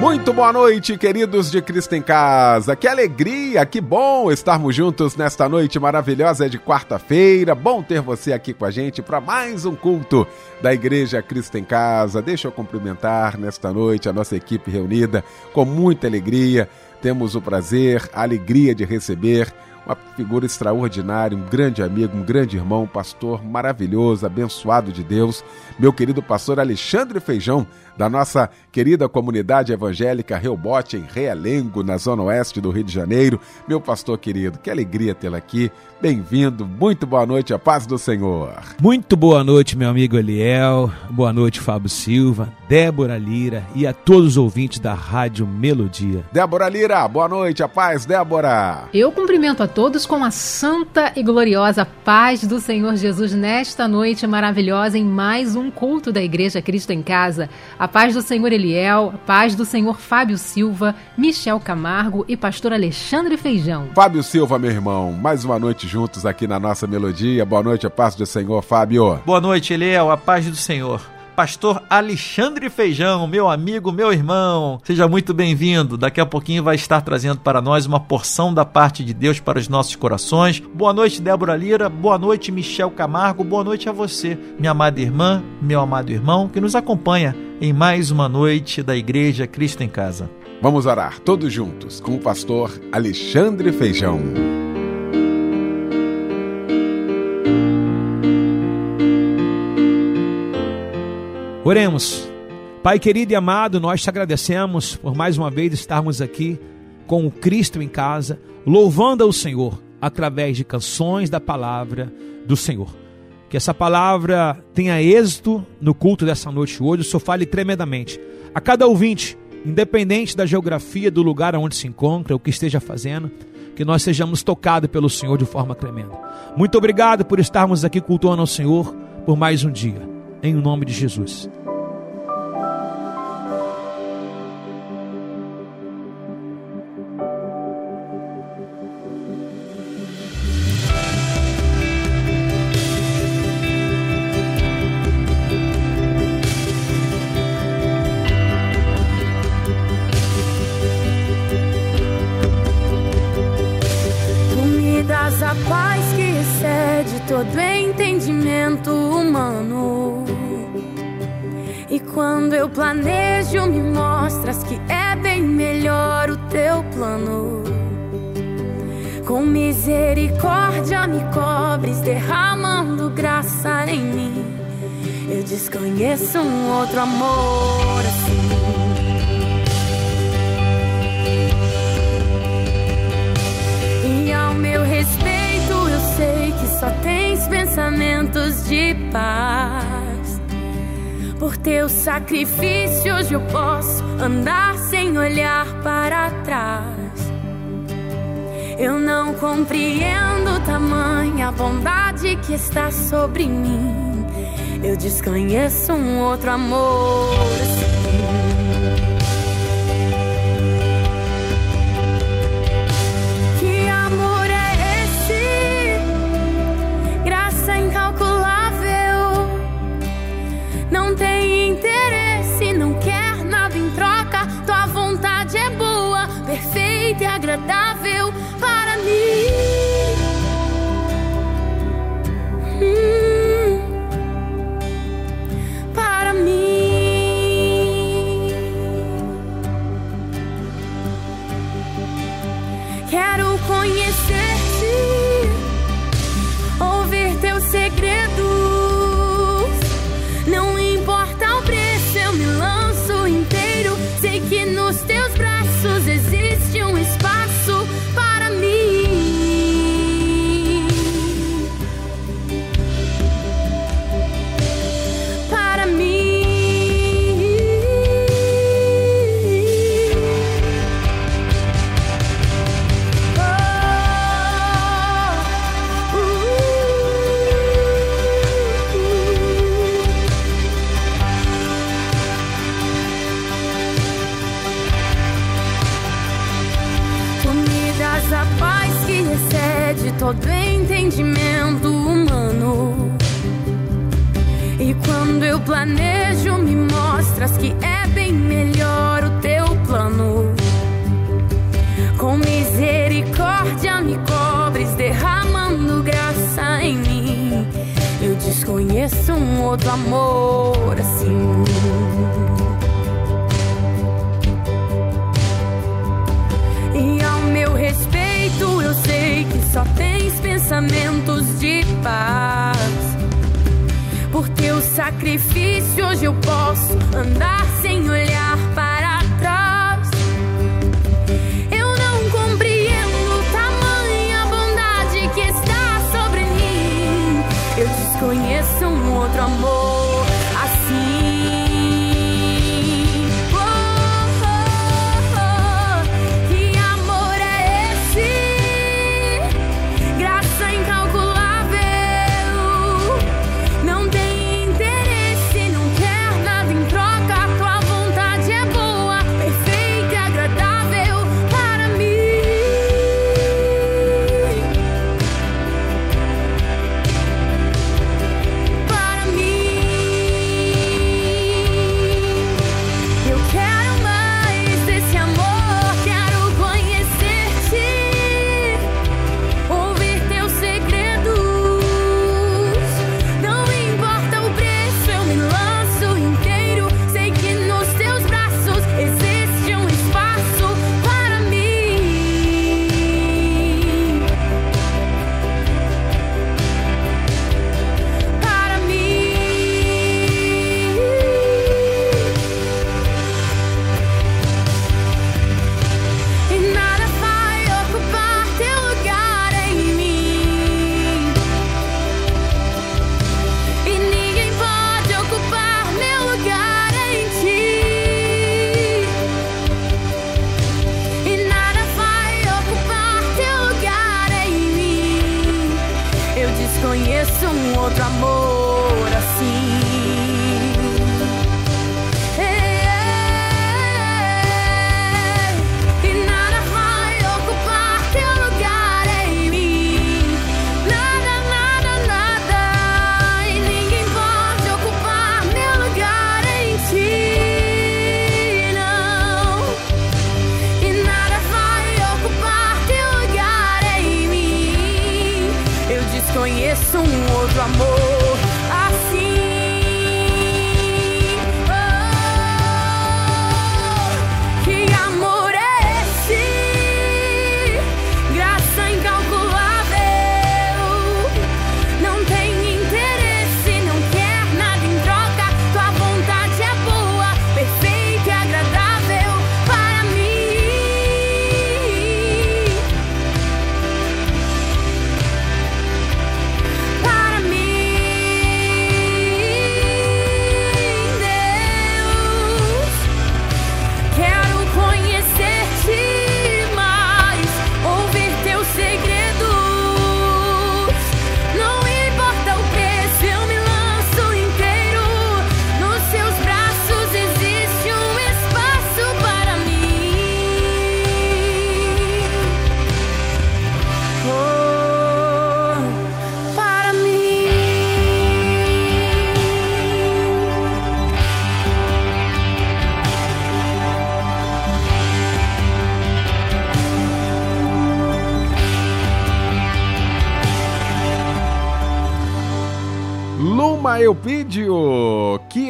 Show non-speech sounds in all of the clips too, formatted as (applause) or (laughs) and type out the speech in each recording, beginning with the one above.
Muito boa noite, queridos de Cristo em Casa. Que alegria, que bom estarmos juntos nesta noite maravilhosa de quarta-feira. Bom ter você aqui com a gente para mais um culto da Igreja Cristo em Casa. Deixa eu cumprimentar nesta noite a nossa equipe reunida com muita alegria. Temos o prazer, a alegria de receber uma figura extraordinária, um grande amigo, um grande irmão, um pastor maravilhoso, abençoado de Deus, meu querido pastor Alexandre Feijão, da nossa querida comunidade evangélica Reobote, em Realengo, na zona oeste do Rio de Janeiro. Meu pastor querido, que alegria tê-lo aqui. Bem-vindo, muito boa noite, a paz do Senhor. Muito boa noite, meu amigo Eliel, boa noite, Fábio Silva, Débora Lira e a todos os ouvintes da Rádio Melodia. Débora Lira, boa noite, a paz, Débora. Eu cumprimento a todos com a santa e gloriosa paz do Senhor Jesus nesta noite maravilhosa em mais um culto da Igreja Cristo em Casa. A paz do Senhor Eliel, a paz do Senhor Fábio Silva, Michel Camargo e pastor Alexandre Feijão. Fábio Silva, meu irmão, mais uma noite juntos aqui na nossa melodia. Boa noite, a paz do Senhor, Fábio. Boa noite, Eliel, a paz do Senhor. Pastor Alexandre Feijão, meu amigo, meu irmão. Seja muito bem-vindo. Daqui a pouquinho vai estar trazendo para nós uma porção da parte de Deus para os nossos corações. Boa noite, Débora Lira. Boa noite, Michel Camargo. Boa noite a você, minha amada irmã, meu amado irmão, que nos acompanha em mais uma noite da Igreja Cristo em Casa. Vamos orar todos juntos com o pastor Alexandre Feijão. Oremos. Pai querido e amado, nós te agradecemos por mais uma vez estarmos aqui com o Cristo em casa, louvando ao Senhor através de canções da palavra do Senhor. Que essa palavra tenha êxito no culto dessa noite hoje, o Senhor fale tremendamente. A cada ouvinte, independente da geografia, do lugar onde se encontra, o que esteja fazendo, que nós sejamos tocados pelo Senhor de forma tremenda. Muito obrigado por estarmos aqui cultuando ao Senhor por mais um dia. Em nome de Jesus. Andar sem olhar para trás. Eu não compreendo tamanha bondade que está sobre mim. Eu desconheço um outro amor. Perfeita e agradável desconheço um outro amor assim. E ao meu respeito, eu sei que só tens pensamentos de paz. Por teu sacrifício, hoje eu posso andar sem olhar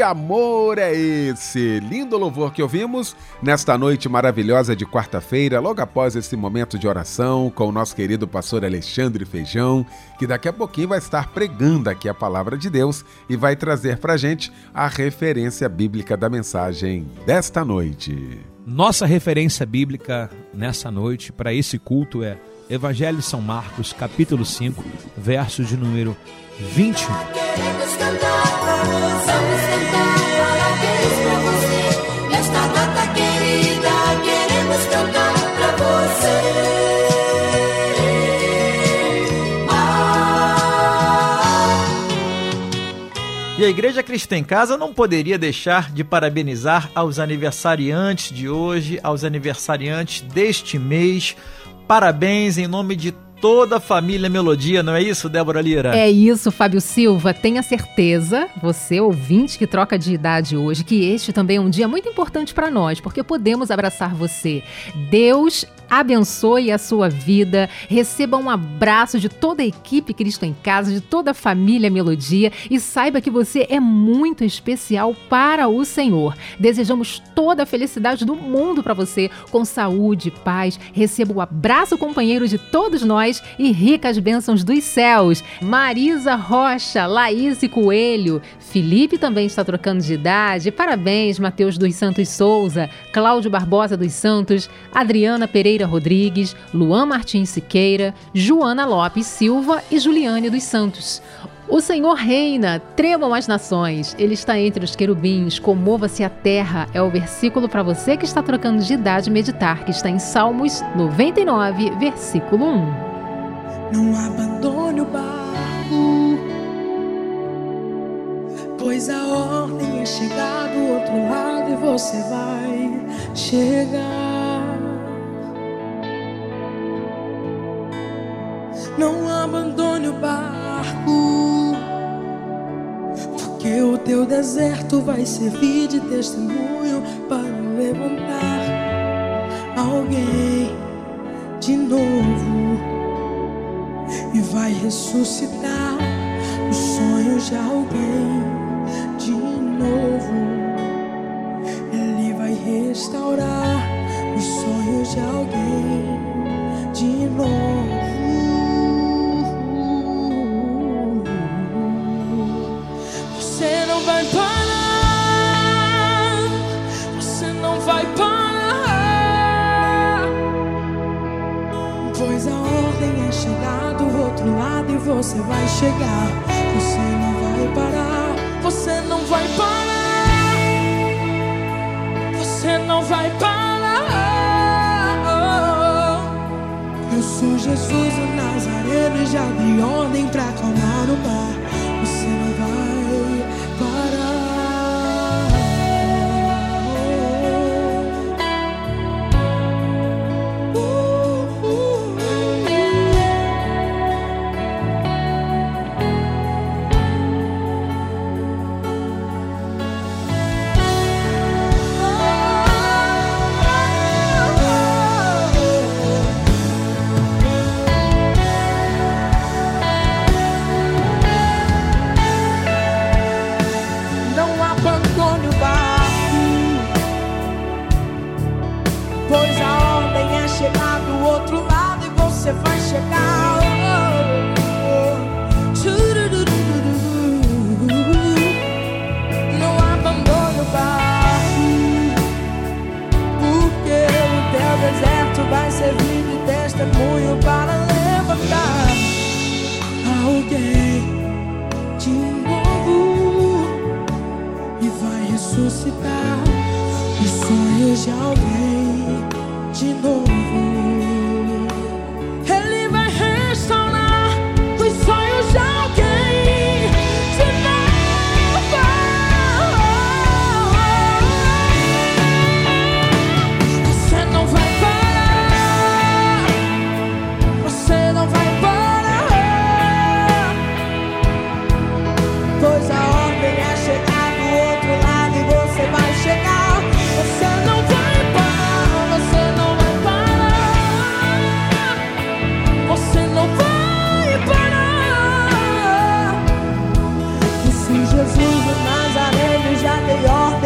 amor é esse? Lindo louvor que ouvimos nesta noite maravilhosa de quarta-feira, logo após esse momento de oração com o nosso querido pastor Alexandre Feijão, que daqui a pouquinho vai estar pregando aqui a palavra de Deus e vai trazer pra gente a referência bíblica da mensagem desta noite. Nossa referência bíblica nessa noite para esse culto é Evangelho de São Marcos, capítulo 5, versos de número 21. Queremos cantar, vamos cantar parabéns pra você. Nesta data querida, queremos cantar pra você. E a Igreja Cristã em Casa não poderia deixar de parabenizar aos aniversariantes de hoje, aos aniversariantes deste mês, parabéns em nome de toda a família Melodia, não é isso, Débora Lira? É isso, Fábio Silva. Tenha certeza, você ouvinte que troca de idade hoje, que este também é um dia muito importante para nós, porque podemos abraçar você. Deus abençoe a sua vida. Receba um abraço de toda a equipe Cristo em Casa, de toda a família Melodia e saiba que você é muito especial para o Senhor. Desejamos toda a felicidade do mundo para você, com saúde, paz. Receba o abraço companheiro de todos nós e ricas bênçãos dos céus. Marisa Rocha, Laís Coelho, Felipe também está trocando de idade. Parabéns, Mateus dos Santos Souza, Cláudio Barbosa dos Santos, Adriana Pereira Rodrigues, Luan Martins Siqueira, Joana Lopes Silva e Juliane dos Santos. O Senhor reina, tremam as nações, Ele está entre os querubins, comova-se a terra. É o versículo para você que está trocando de idade meditar, que está em Salmos 99, versículo 1. Não abandone o barco, pois a ordem é chegar do outro lado e você vai chegar. Não abandone o barco, porque o teu deserto vai servir de testemunho para levantar alguém de novo e vai ressuscitar os sonhos de alguém de novo. Ele vai restaurar os sonhos de alguém de novo. Não vai parar, você não vai parar. Pois a ordem é chegar do outro lado e você vai chegar. Você não vai parar, você não vai parar. Você não vai parar. Eu sou Jesus o Nazareno e já dei ordem pra acalmar o mar.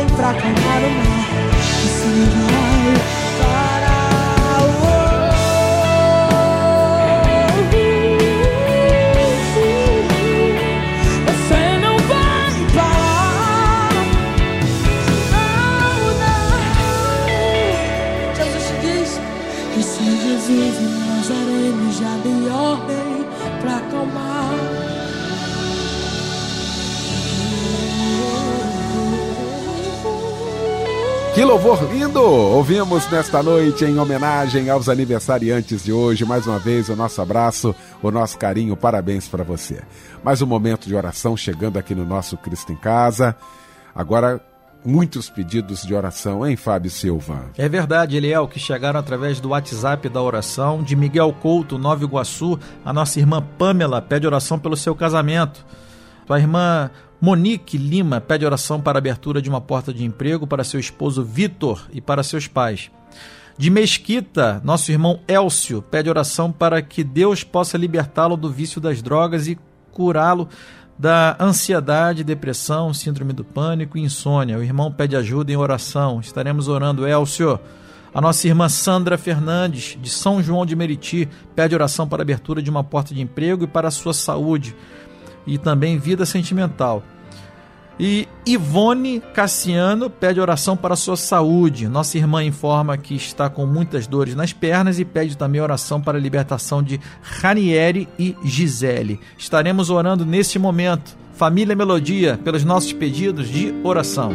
Ordem pra acalmar o mar. Que louvor lindo! Ouvimos nesta noite em homenagem aos aniversariantes de hoje. Mais uma vez, o nosso abraço, o nosso carinho, parabéns para você. Mais um momento de oração chegando aqui no nosso Cristo em Casa. Agora, muitos pedidos de oração, hein, Fábio Silva? É verdade, Eliel, que chegaram através do WhatsApp da oração de Miguel Couto, Nova Iguaçu. A nossa irmã Pamela pede oração pelo seu casamento. Sua irmã Monique Lima pede oração para abertura de uma porta de emprego para seu esposo Vitor e para seus pais. De Mesquita, nosso irmão Elcio pede oração para que Deus possa libertá-lo do vício das drogas e curá-lo da ansiedade, depressão, síndrome do pânico e insônia. O irmão pede ajuda em oração. Estaremos orando, Elcio. A nossa irmã Sandra Fernandes, de São João de Meriti, pede oração para abertura de uma porta de emprego e para a sua saúde e também vida sentimental. E Ivone Cassiano pede oração para sua saúde. Nossa irmã informa que está com muitas dores nas pernas e pede também oração para a libertação de Ranieri e Gisele. Estaremos orando neste momento. Família Melodia, pelos nossos pedidos de oração.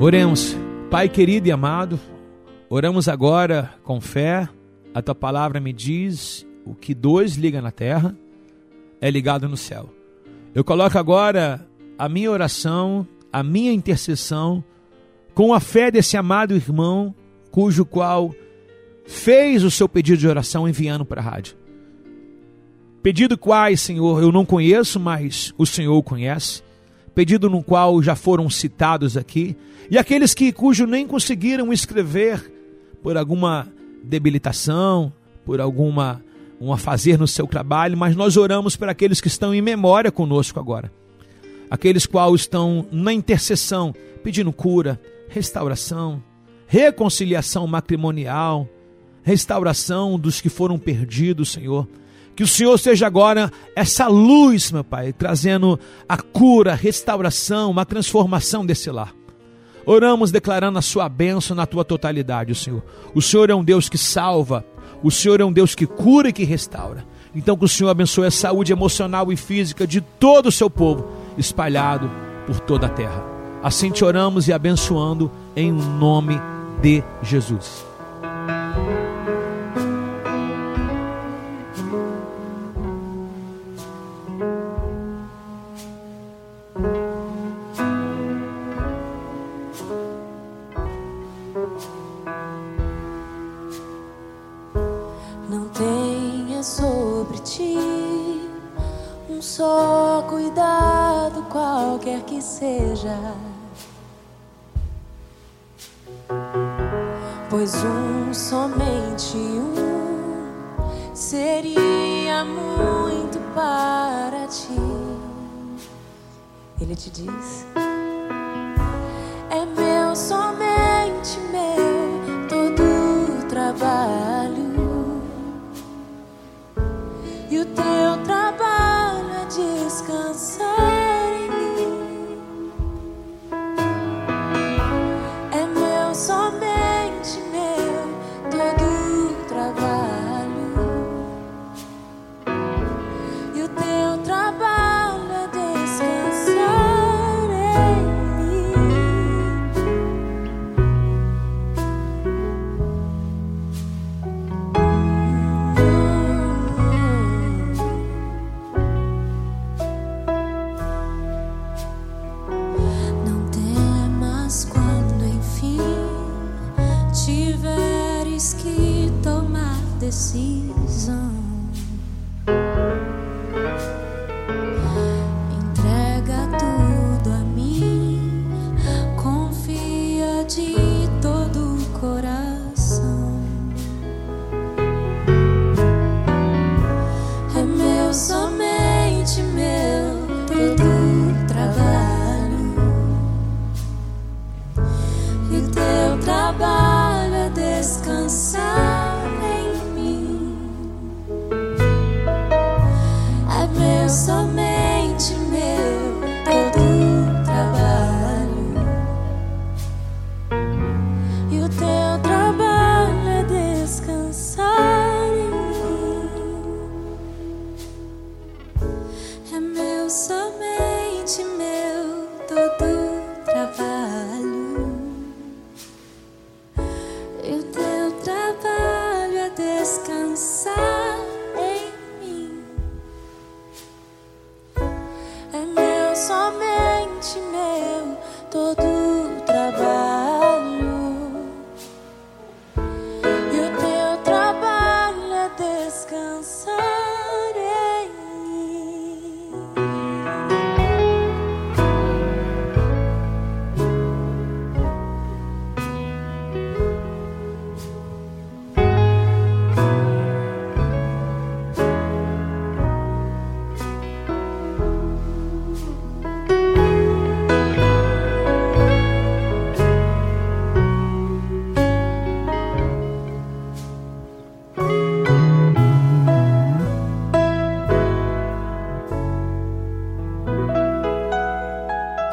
Oremos. Pai querido e amado, oramos agora com fé. A tua palavra me diz o que dois liga na terra é ligado no céu. Eu coloco agora a minha oração, a minha intercessão, com a fé desse amado irmão, cujo qual fez o seu pedido de oração enviando para a rádio. Pedido quais, Senhor, eu não conheço, mas o Senhor conhece. Pedido no qual já foram citados aqui. E aqueles que cujo nem conseguiram escrever por alguma debilitação, por alguma um afazer no seu trabalho, mas nós oramos por aqueles que estão em memória conosco agora. Aqueles quais estão na intercessão, pedindo cura, restauração, reconciliação matrimonial, restauração dos que foram perdidos, Senhor. Que o Senhor seja agora essa luz, meu Pai, trazendo a cura, a restauração, uma transformação desse lar. Oramos declarando a sua bênção na tua totalidade, Senhor. O Senhor é um Deus que salva, o Senhor é um Deus que cura e que restaura. Então que o Senhor abençoe a saúde emocional e física de todo o seu povo, espalhado por toda a terra. Assim te oramos e abençoando em nome de Jesus. Sobre ti um só cuidado, qualquer que seja. Pois um, somente um, seria muito para ti. Ele te diz: É meu, somente meu, teu trabalho é descansar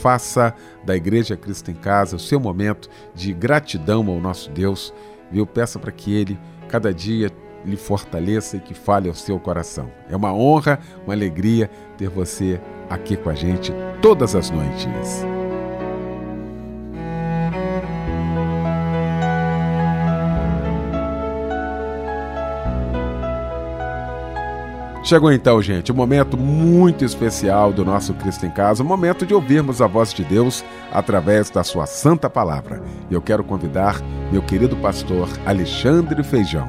Faça da Igreja Cristo em Casa o seu momento de gratidão ao nosso Deus. Viu? Peça para que Ele cada dia lhe fortaleça e que fale ao seu coração. É uma honra, uma alegria ter você aqui com a gente todas as noites. Chegou então, gente, um momento muito especial do nosso Cristo em Casa, um momento de ouvirmos a voz de Deus através da sua santa palavra. E eu quero convidar meu querido pastor Alexandre Feijão.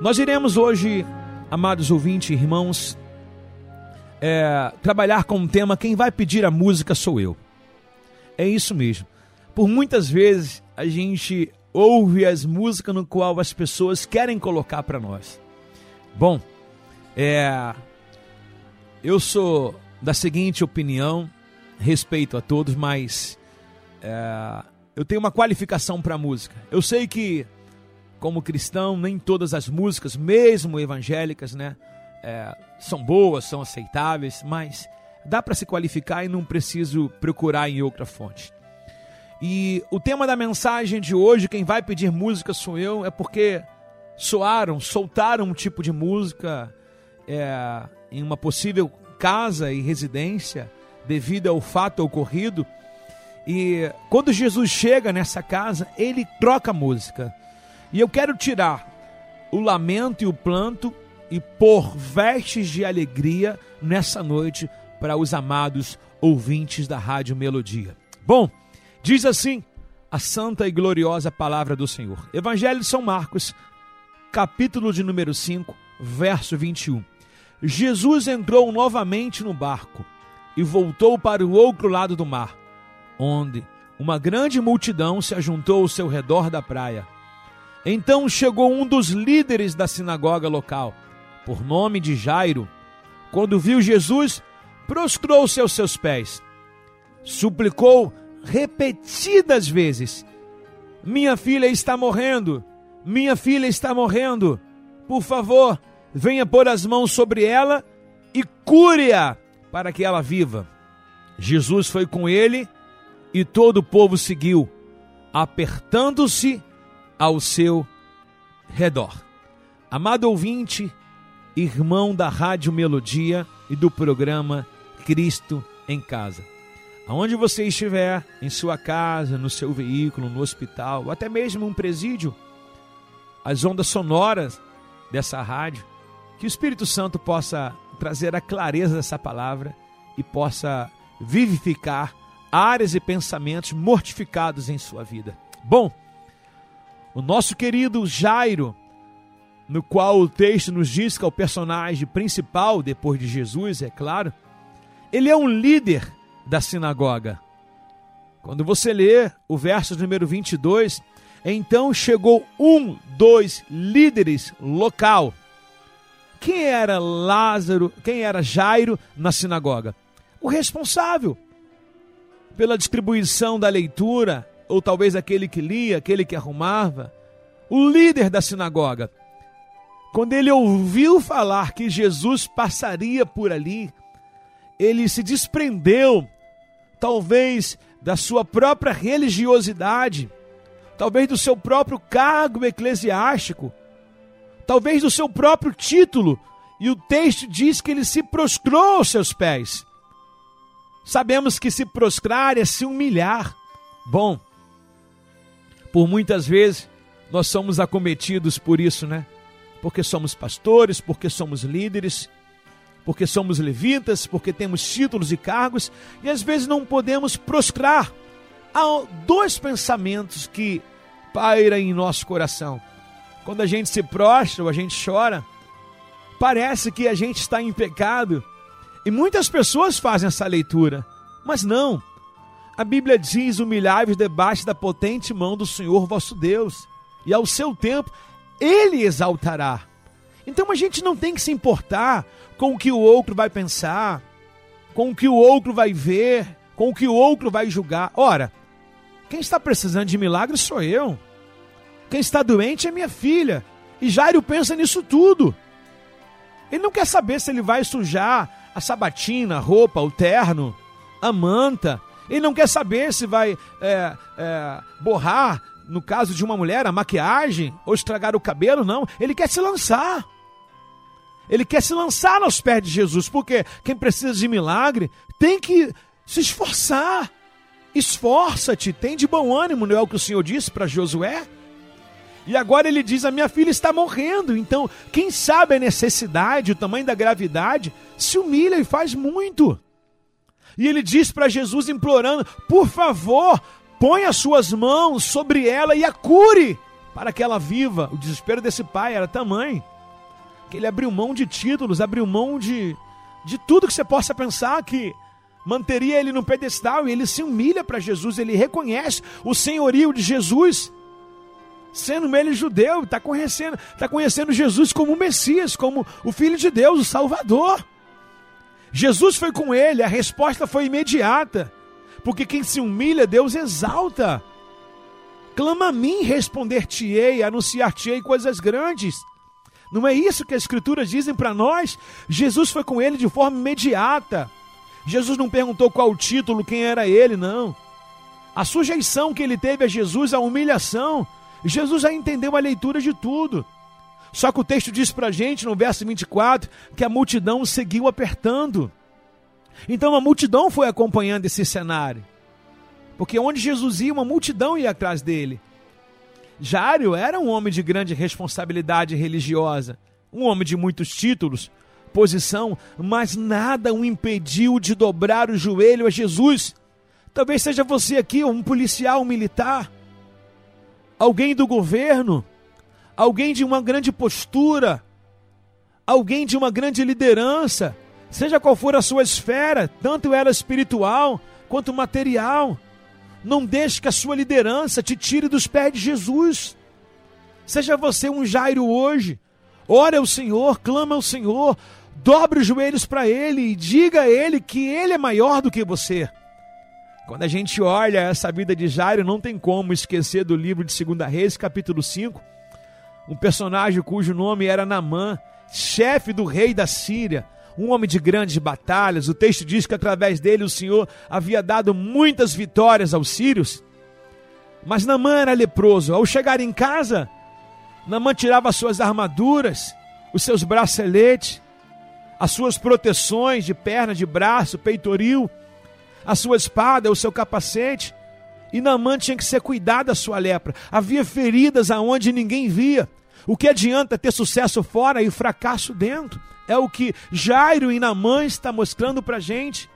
Nós iremos hoje, amados ouvintes e irmãos, é, trabalhar com o tema Quem vai pedir a música sou eu. É isso mesmo. Por muitas vezes a gente ouve as músicas no qual as pessoas querem colocar para nós. Bom, é, eu sou da seguinte opinião, respeito a todos, mas é, eu tenho uma qualificação para música. Eu sei que, como cristão, nem todas as músicas, mesmo evangélicas, né, é, são boas, são aceitáveis, mas dá para se qualificar e não preciso procurar em outra fonte. E o tema da mensagem de hoje, quem vai pedir música sou eu, é porque soaram, soltaram um tipo de música é, em uma possível casa e residência devido ao fato ocorrido. E quando Jesus chega nessa casa, ele troca a música. E eu quero tirar o lamento e o planto e pôr vestes de alegria nessa noite para os amados ouvintes da Rádio Melodia. Bom, Diz assim a santa e gloriosa palavra do Senhor. Evangelho de São Marcos, capítulo de número 5, verso 21. Jesus entrou novamente no barco e voltou para o outro lado do mar, onde uma grande multidão se ajuntou ao seu redor da praia. Então chegou um dos líderes da sinagoga local, por nome de Jairo. Quando viu Jesus, prostrou-se aos seus pés, suplicou repetidas vezes: Minha filha está morrendo, minha filha está morrendo. Por favor, venha pôr as mãos sobre ela e cure-a para que ela viva. Jesus foi com ele e todo o povo seguiu, apertando-se ao seu redor. Amado ouvinte, irmão da Rádio Melodia e do programa Cristo em Casa. Aonde você estiver, em sua casa, no seu veículo, no hospital, ou até mesmo um presídio, as ondas sonoras dessa rádio, que o Espírito Santo possa trazer a clareza dessa palavra e possa vivificar áreas e pensamentos mortificados em sua vida. Bom, o nosso querido Jairo, no qual o texto nos diz que é o personagem principal depois de Jesus, é claro, ele é um líder da sinagoga. Quando você lê o verso número 22, então chegou um dos líderes local. Quem era Lázaro, quem era Jairo na sinagoga? O responsável pela distribuição da leitura, ou talvez aquele que lia, aquele que arrumava, o líder da sinagoga. Quando ele ouviu falar que Jesus passaria por ali, ele se desprendeu talvez da sua própria religiosidade, talvez do seu próprio cargo eclesiástico, talvez do seu próprio título, e o texto diz que ele se prostrou aos seus pés. Sabemos que se prostrar é se humilhar. Bom, por muitas vezes nós somos acometidos por isso, né? Porque somos pastores, porque somos líderes, porque somos levitas, porque temos títulos e cargos, e às vezes não podemos prostrar. Há dois pensamentos que pairam em nosso coração. Quando a gente se prostra ou a gente chora, parece que a gente está em pecado E muitas pessoas fazem essa leitura, mas não. A Bíblia diz: humilhai-vos debaixo da potente mão do Senhor vosso Deus, e ao seu tempo ele exaltará. Então a gente não tem que se importar com o que o outro vai pensar, com o que o outro vai ver, com o que o outro vai julgar. Ora, quem está precisando de milagre sou eu. Quem está doente é minha filha. E Jairo pensa nisso tudo. Ele não quer saber se ele vai sujar a sabatina, a roupa, o terno, a manta. Ele não quer saber se vai é, é, borrar, no caso de uma mulher, a maquiagem ou estragar o cabelo. Não. Ele quer se lançar. Ele quer se lançar aos pés de Jesus, porque quem precisa de milagre tem que se esforçar. Esforça-te, tem de bom ânimo, não é o que o Senhor disse para Josué? E agora ele diz: A minha filha está morrendo. Então, quem sabe a necessidade, o tamanho da gravidade, se humilha e faz muito. E ele diz para Jesus, implorando: Por favor, põe as suas mãos sobre ela e a cure, para que ela viva. O desespero desse pai era tamanho que ele abriu mão de títulos, abriu mão de, de tudo que você possa pensar que manteria ele no pedestal e ele se humilha para Jesus, ele reconhece o senhorio de Jesus, sendo ele judeu, está conhecendo, tá conhecendo Jesus como o Messias, como o Filho de Deus, o Salvador. Jesus foi com ele, a resposta foi imediata, porque quem se humilha, Deus exalta. Clama a mim, responder-te-ei, anunciar-te-ei coisas grandes. Não é isso que as escrituras dizem para nós? Jesus foi com ele de forma imediata. Jesus não perguntou qual o título, quem era ele, não. A sujeição que ele teve a Jesus, a humilhação, Jesus já entendeu a leitura de tudo. Só que o texto diz para a gente, no verso 24, que a multidão seguiu apertando. Então a multidão foi acompanhando esse cenário. Porque onde Jesus ia, uma multidão ia atrás dele. Jário era um homem de grande responsabilidade religiosa, um homem de muitos títulos, posição, mas nada o impediu de dobrar o joelho a Jesus. Talvez seja você aqui um policial um militar, alguém do governo, alguém de uma grande postura, alguém de uma grande liderança, seja qual for a sua esfera, tanto ela espiritual quanto material. Não deixe que a sua liderança te tire dos pés de Jesus. Seja você um Jairo hoje. Ore ao Senhor, clama ao Senhor, dobre os joelhos para Ele e diga a Ele que Ele é maior do que você. Quando a gente olha essa vida de Jairo, não tem como esquecer do livro de 2 Reis, capítulo 5. Um personagem cujo nome era Namã, chefe do rei da Síria um homem de grandes batalhas. O texto diz que através dele o Senhor havia dado muitas vitórias aos sírios. Mas Namã era leproso. Ao chegar em casa, Namã tirava suas armaduras, os seus braceletes, as suas proteções de perna, de braço, peitoril, a sua espada, o seu capacete. E Namã tinha que ser cuidado da sua lepra. Havia feridas aonde ninguém via. O que adianta ter sucesso fora e fracasso dentro? É o que Jairo e Namã está mostrando para gente.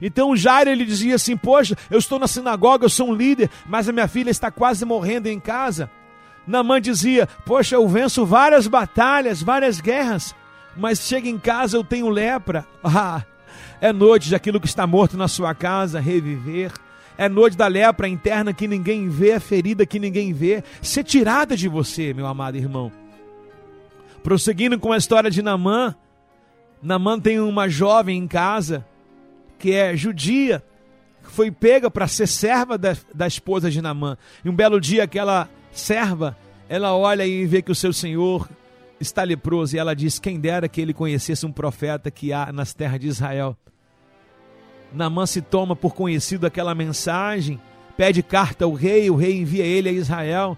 Então Jairo ele dizia assim: Poxa, eu estou na sinagoga, eu sou um líder, mas a minha filha está quase morrendo em casa. Namã dizia: Poxa, eu venço várias batalhas, várias guerras, mas chega em casa eu tenho lepra. (laughs) Ah, é noite de aquilo que está morto na sua casa reviver. É noite da lepra interna que ninguém vê, a ferida que ninguém vê, ser tirada de você, meu amado irmão. Prosseguindo com a história de Namã, Namã tem uma jovem em casa que é judia, que foi pega para ser serva da, da esposa de Namã. E um belo dia aquela serva, ela olha e vê que o seu senhor está leproso e ela diz: Quem dera que ele conhecesse um profeta que há nas terras de Israel. Namã se toma por conhecido aquela mensagem, pede carta ao rei, o rei envia ele a Israel.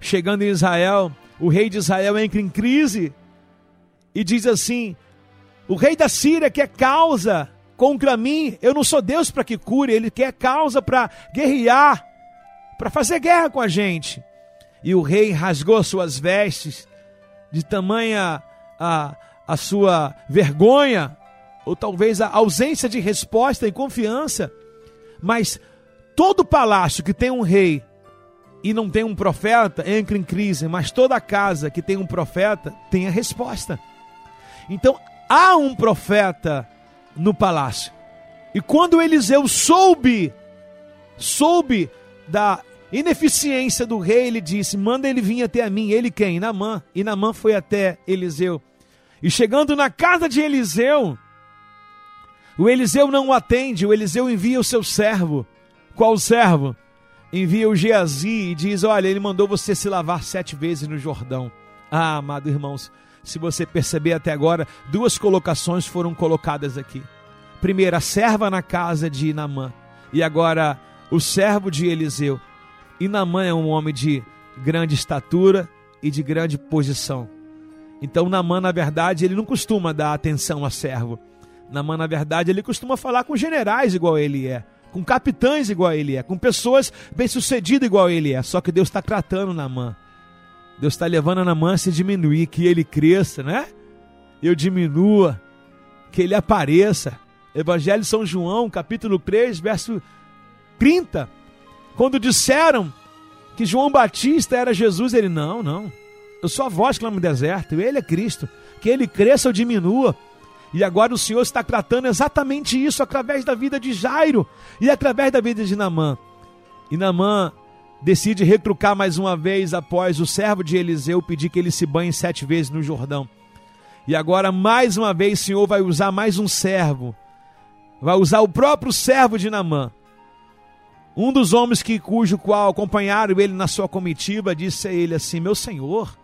Chegando em Israel, o rei de Israel entra em crise e diz assim: O rei da Síria quer causa contra mim, eu não sou Deus para que cure, ele quer causa para guerrear, para fazer guerra com a gente. E o rei rasgou suas vestes, de tamanha a, a sua vergonha, ou talvez a ausência de resposta e confiança. Mas todo palácio que tem um rei e não tem um profeta, entra em crise, mas toda casa que tem um profeta tem a resposta. Então, há um profeta no palácio. E quando Eliseu soube, soube da ineficiência do rei, ele disse: Manda ele vir até a mim. Ele quem? Namã. E Namã foi até Eliseu. E chegando na casa de Eliseu, o Eliseu não o atende, o Eliseu envia o seu servo. Qual servo? Envia o Geazi e diz: Olha, ele mandou você se lavar sete vezes no Jordão. Ah, amado irmãos, se você perceber até agora, duas colocações foram colocadas aqui. Primeiro, a serva na casa de Namã. E agora, o servo de Eliseu. E Namã é um homem de grande estatura e de grande posição. Então, Namã, na verdade, ele não costuma dar atenção a servo. Namã, na verdade, ele costuma falar com generais igual ele é, com capitães igual ele é, com pessoas bem-sucedidas igual ele é. Só que Deus está tratando Namã. Deus está levando Namã a se diminuir, que ele cresça, né? Eu diminua, que ele apareça. Evangelho de São João, capítulo 3, verso 30. Quando disseram que João Batista era Jesus, ele, não, não. Eu sou a voz que clama no deserto, ele é Cristo. Que ele cresça ou diminua. E agora o Senhor está tratando exatamente isso através da vida de Jairo e através da vida de Namã. E Namã decide retrucar mais uma vez após o servo de Eliseu pedir que ele se banhe sete vezes no Jordão. E agora, mais uma vez, o Senhor vai usar mais um servo. Vai usar o próprio servo de Namã. Um dos homens que cujo qual acompanharam ele na sua comitiva disse a ele assim: Meu senhor,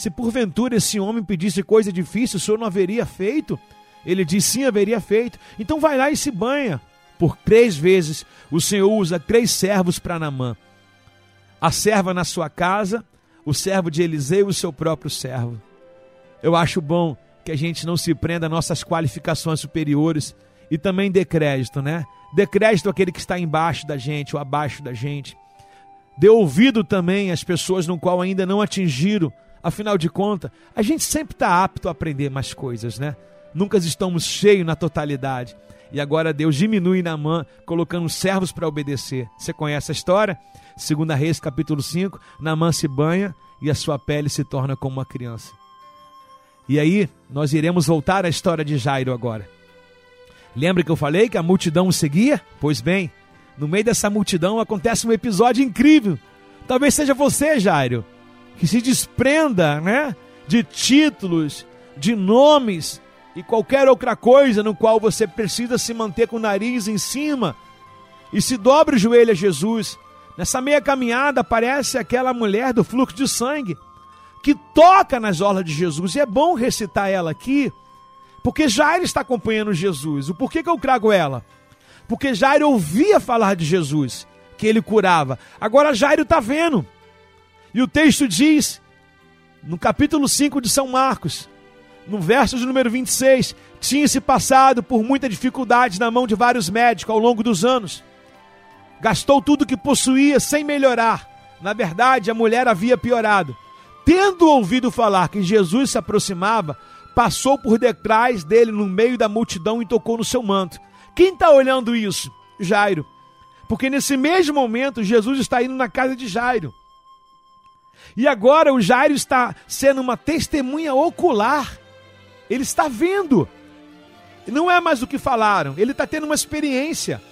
se porventura esse homem pedisse coisa difícil, o senhor não haveria feito? Ele disse: Sim, haveria feito. Então vai lá e se banha. Por três vezes o senhor usa três servos para Namã a serva na sua casa, o servo de Eliseu e o seu próprio servo. Eu acho bom que a gente não se prenda a nossas qualificações superiores e também dê crédito, né? Dê crédito àquele que está embaixo da gente ou abaixo da gente. Dê ouvido também às pessoas no qual ainda não atingiram. Afinal de contas, a gente sempre está apto a aprender mais coisas, né? Nunca estamos cheios na totalidade. E agora Deus diminui na mão, colocando servos para obedecer. Você conhece a história? Segunda Reis, capítulo 5, Naamã se banha e a sua pele se torna como uma criança. E aí, nós iremos voltar à história de Jairo agora. Lembra que eu falei que a multidão o seguia? Pois bem, no meio dessa multidão acontece um episódio incrível. Talvez seja você, Jairo, que se desprenda, né, de títulos, de nomes e qualquer outra coisa no qual você precisa se manter com o nariz em cima e se dobre o joelho a Jesus Nessa meia caminhada aparece aquela mulher do fluxo de sangue que toca nas orlas de Jesus. E é bom recitar ela aqui, porque Jairo está acompanhando Jesus. O porquê que eu trago ela? Porque Jairo ouvia falar de Jesus, que ele curava. Agora Jairo está vendo. E o texto diz, no capítulo 5 de São Marcos, no verso de número 26, tinha-se passado por muita dificuldade na mão de vários médicos ao longo dos anos gastou tudo que possuía sem melhorar. Na verdade, a mulher havia piorado. Tendo ouvido falar que Jesus se aproximava, passou por detrás dele no meio da multidão e tocou no seu manto. Quem está olhando isso? Jairo. Porque nesse mesmo momento, Jesus está indo na casa de Jairo. E agora o Jairo está sendo uma testemunha ocular. Ele está vendo. Não é mais o que falaram, ele está tendo uma experiência.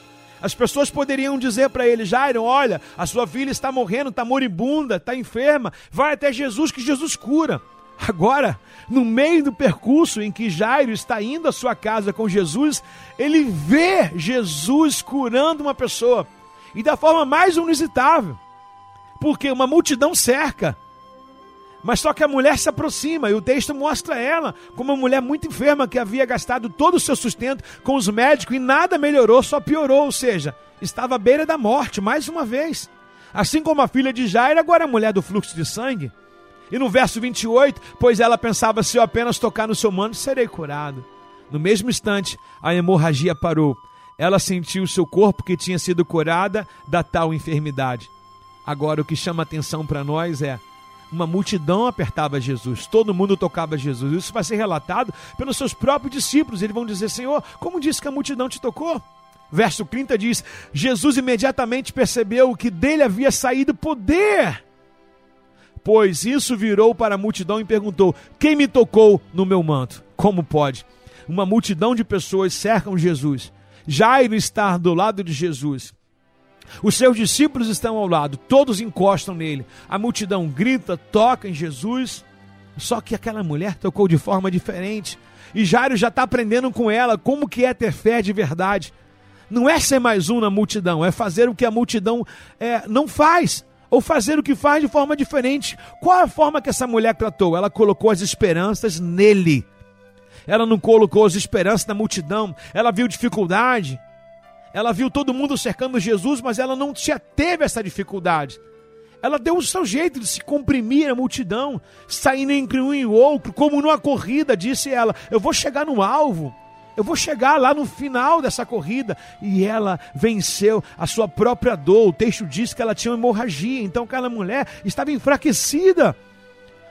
As pessoas poderiam dizer para ele: Jairo, olha, a sua filha está morrendo, está moribunda, está enferma, vai até Jesus que Jesus cura. Agora, no meio do percurso em que Jairo está indo à sua casa com Jesus, ele vê Jesus curando uma pessoa e da forma mais inusitável, porque uma multidão cerca. Mas só que a mulher se aproxima e o texto mostra ela como uma mulher muito enferma que havia gastado todo o seu sustento com os médicos e nada melhorou, só piorou, ou seja, estava à beira da morte mais uma vez. Assim como a filha de Jairo, agora a mulher do fluxo de sangue. E no verso 28, pois ela pensava: se eu apenas tocar no seu manto, serei curado. No mesmo instante, a hemorragia parou. Ela sentiu o seu corpo que tinha sido curada da tal enfermidade. Agora, o que chama atenção para nós é uma multidão apertava Jesus, todo mundo tocava Jesus. Isso vai ser relatado pelos seus próprios discípulos. Eles vão dizer: Senhor, como disse que a multidão te tocou? Verso 30 diz: Jesus imediatamente percebeu que dele havia saído poder. Pois isso virou para a multidão e perguntou: Quem me tocou no meu manto? Como pode? Uma multidão de pessoas cercam Jesus. Jairo está do lado de Jesus. Os seus discípulos estão ao lado, todos encostam nele. A multidão grita, toca em Jesus. Só que aquela mulher tocou de forma diferente. E Jairo já está aprendendo com ela como que é ter fé de verdade. Não é ser mais um na multidão, é fazer o que a multidão é, não faz. Ou fazer o que faz de forma diferente. Qual a forma que essa mulher tratou? Ela colocou as esperanças nele. Ela não colocou as esperanças na multidão. Ela viu dificuldade. Ela viu todo mundo cercando Jesus, mas ela não já teve essa dificuldade. Ela deu o seu jeito de se comprimir a multidão, saindo entre um e outro, como numa corrida, disse ela: Eu vou chegar no alvo, eu vou chegar lá no final dessa corrida. E ela venceu a sua própria dor. O texto diz que ela tinha hemorragia, então aquela mulher estava enfraquecida.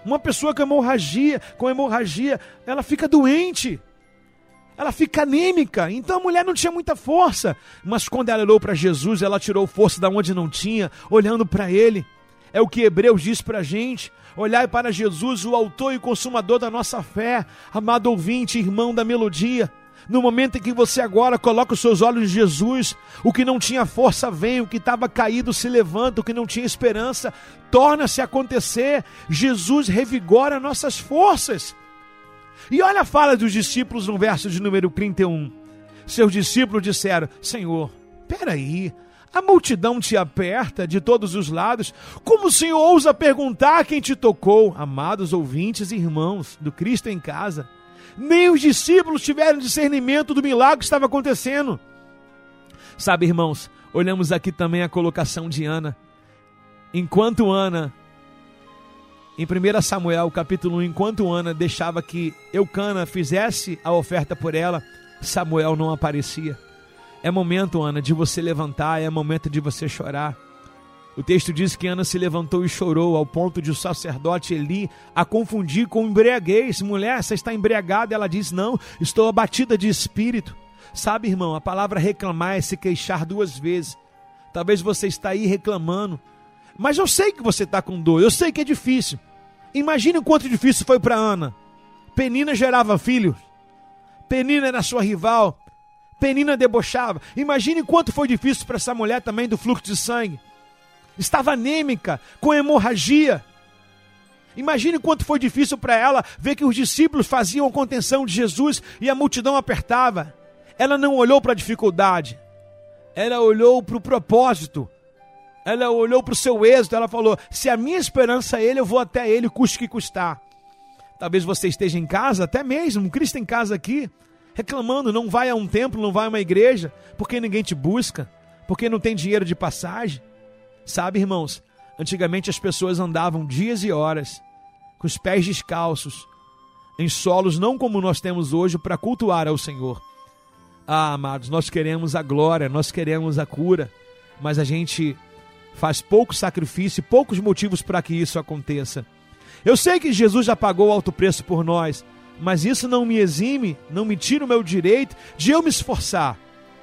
Uma pessoa com hemorragia, com hemorragia, ela fica doente ela fica anêmica. Então a mulher não tinha muita força. Mas quando ela olhou para Jesus, ela tirou força da onde não tinha, olhando para ele. É o que Hebreus diz para a gente. Olhai para Jesus, o autor e consumador da nossa fé. Amado ouvinte, irmão da melodia. No momento em que você agora coloca os seus olhos em Jesus, o que não tinha força vem, o que estava caído se levanta, o que não tinha esperança torna-se acontecer. Jesus revigora nossas forças. E olha a fala dos discípulos no verso de número 31. Seus discípulos disseram: Senhor, peraí, a multidão te aperta de todos os lados. Como o Senhor ousa perguntar quem te tocou? Amados ouvintes e irmãos do Cristo em casa, nem os discípulos tiveram discernimento do milagre que estava acontecendo. Sabe, irmãos, olhamos aqui também a colocação de Ana. Enquanto Ana em 1 Samuel, capítulo 1, enquanto Ana deixava que Eucana fizesse a oferta por ela, Samuel não aparecia. É momento, Ana, de você levantar, é momento de você chorar. O texto diz que Ana se levantou e chorou, ao ponto de o sacerdote Eli a confundir com embriaguez. Mulher, você está embriagada? Ela diz: Não, estou abatida de espírito. Sabe, irmão, a palavra reclamar é se queixar duas vezes. Talvez você está aí reclamando, mas eu sei que você está com dor, eu sei que é difícil. Imagine o quanto difícil foi para Ana. Penina gerava filhos. Penina era sua rival. Penina debochava. Imagine quanto foi difícil para essa mulher também do fluxo de sangue. Estava anêmica, com hemorragia. Imagine quanto foi difícil para ela ver que os discípulos faziam contenção de Jesus e a multidão apertava. Ela não olhou para a dificuldade, ela olhou para o propósito, ela olhou para o seu êxito, ela falou: se a minha esperança é ele, eu vou até ele, custe que custar. Talvez você esteja em casa, até mesmo, Cristo em casa aqui, reclamando, não vai a um templo, não vai a uma igreja, porque ninguém te busca, porque não tem dinheiro de passagem. Sabe, irmãos, antigamente as pessoas andavam dias e horas com os pés descalços, em solos não como nós temos hoje para cultuar ao Senhor. Ah, amados, nós queremos a glória, nós queremos a cura, mas a gente faz pouco sacrifício e poucos motivos para que isso aconteça. Eu sei que Jesus já pagou alto preço por nós, mas isso não me exime, não me tira o meu direito de eu me esforçar,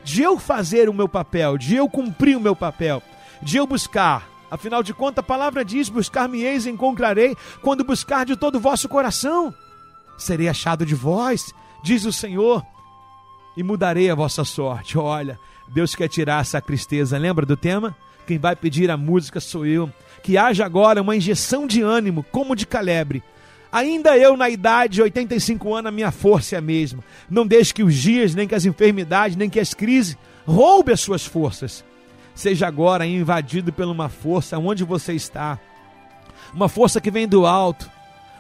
de eu fazer o meu papel, de eu cumprir o meu papel, de eu buscar. Afinal de contas, a palavra diz: Buscar-me-eis encontrarei, quando buscar de todo o vosso coração. Serei achado de vós, diz o Senhor, e mudarei a vossa sorte. Olha, Deus quer tirar essa tristeza. Lembra do tema? Quem vai pedir a música sou eu. Que haja agora uma injeção de ânimo, como de calebre. Ainda eu, na idade de 85 anos, a minha força é a mesma. Não deixe que os dias, nem que as enfermidades, nem que as crises roube as suas forças. Seja agora invadido por uma força onde você está. Uma força que vem do alto.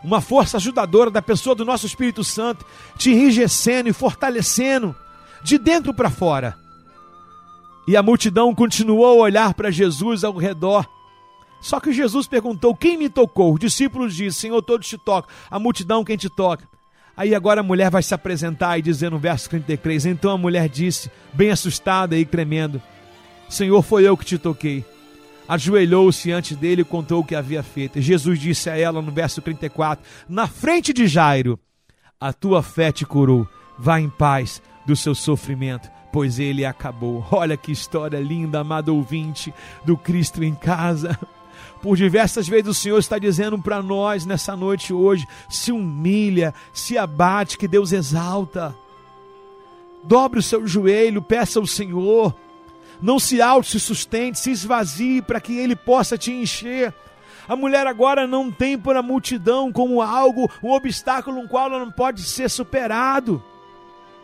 Uma força ajudadora da pessoa do nosso Espírito Santo, te enrijecendo e fortalecendo de dentro para fora. E a multidão continuou a olhar para Jesus ao redor. Só que Jesus perguntou: Quem me tocou? Os discípulos disseram: Senhor, todos te tocam. A multidão, quem te toca? Aí agora a mulher vai se apresentar e dizer no verso 33. Então a mulher disse, bem assustada e tremendo: Senhor, foi eu que te toquei. Ajoelhou-se antes dele e contou o que havia feito. Jesus disse a ela no verso 34, na frente de Jairo: A tua fé te curou. Vá em paz do seu sofrimento pois ele acabou. (laughs) Olha que história linda, amado ouvinte do Cristo em casa. (laughs) Por diversas vezes o Senhor está dizendo para nós nessa noite hoje: se humilha, se abate, que Deus exalta. Dobre o seu joelho, peça ao Senhor. Não se auto se sustente, se esvazie para que ele possa te encher. A mulher agora não tem por a multidão como algo, um obstáculo no qual ela não pode ser superado.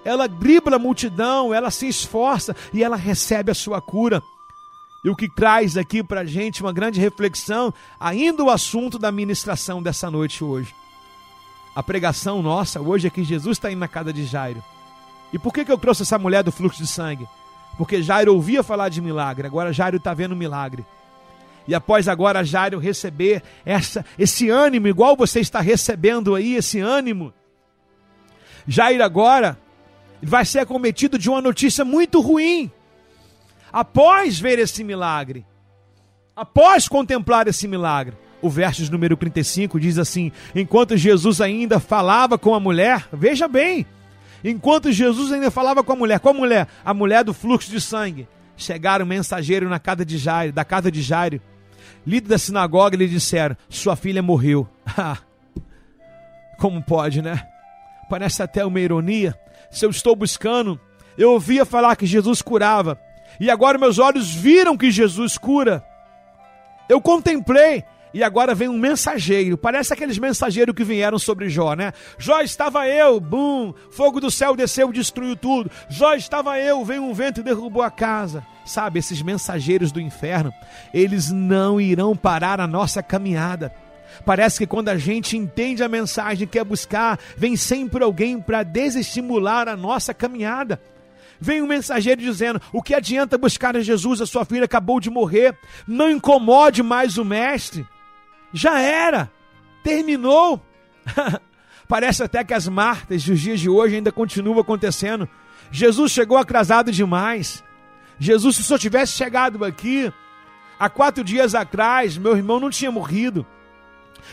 Ela dribla a multidão, ela se esforça e ela recebe a sua cura. E o que traz aqui para a gente uma grande reflexão, ainda o assunto da ministração dessa noite hoje. A pregação nossa hoje é que Jesus está indo na casa de Jairo. E por que, que eu trouxe essa mulher do fluxo de sangue? Porque Jairo ouvia falar de milagre, agora Jairo está vendo milagre. E após agora Jairo receber essa, esse ânimo, igual você está recebendo aí, esse ânimo, Jairo agora vai ser acometido de uma notícia muito ruim. Após ver esse milagre, após contemplar esse milagre, o verso número 35 diz assim: Enquanto Jesus ainda falava com a mulher, veja bem, enquanto Jesus ainda falava com a mulher, qual mulher? A mulher do fluxo de sangue. Chegaram mensageiro na casa de Jairo, da casa de Jairo, líder da sinagoga, lhe disseram: Sua filha morreu. (laughs) Como pode, né? Parece até uma ironia. Se eu estou buscando, eu ouvia falar que Jesus curava, e agora meus olhos viram que Jesus cura. Eu contemplei, e agora vem um mensageiro. Parece aqueles mensageiros que vieram sobre Jó, né? Jó estava eu, bum, fogo do céu desceu, destruiu tudo. Jó estava eu, veio um vento e derrubou a casa. Sabe, esses mensageiros do inferno, eles não irão parar a nossa caminhada. Parece que quando a gente entende a mensagem que é buscar, vem sempre alguém para desestimular a nossa caminhada. Vem um mensageiro dizendo: O que adianta buscar a Jesus? A sua filha acabou de morrer. Não incomode mais o mestre. Já era. Terminou. (laughs) Parece até que as martas dos dias de hoje ainda continuam acontecendo. Jesus chegou atrasado demais. Jesus, se só tivesse chegado aqui há quatro dias atrás, meu irmão não tinha morrido.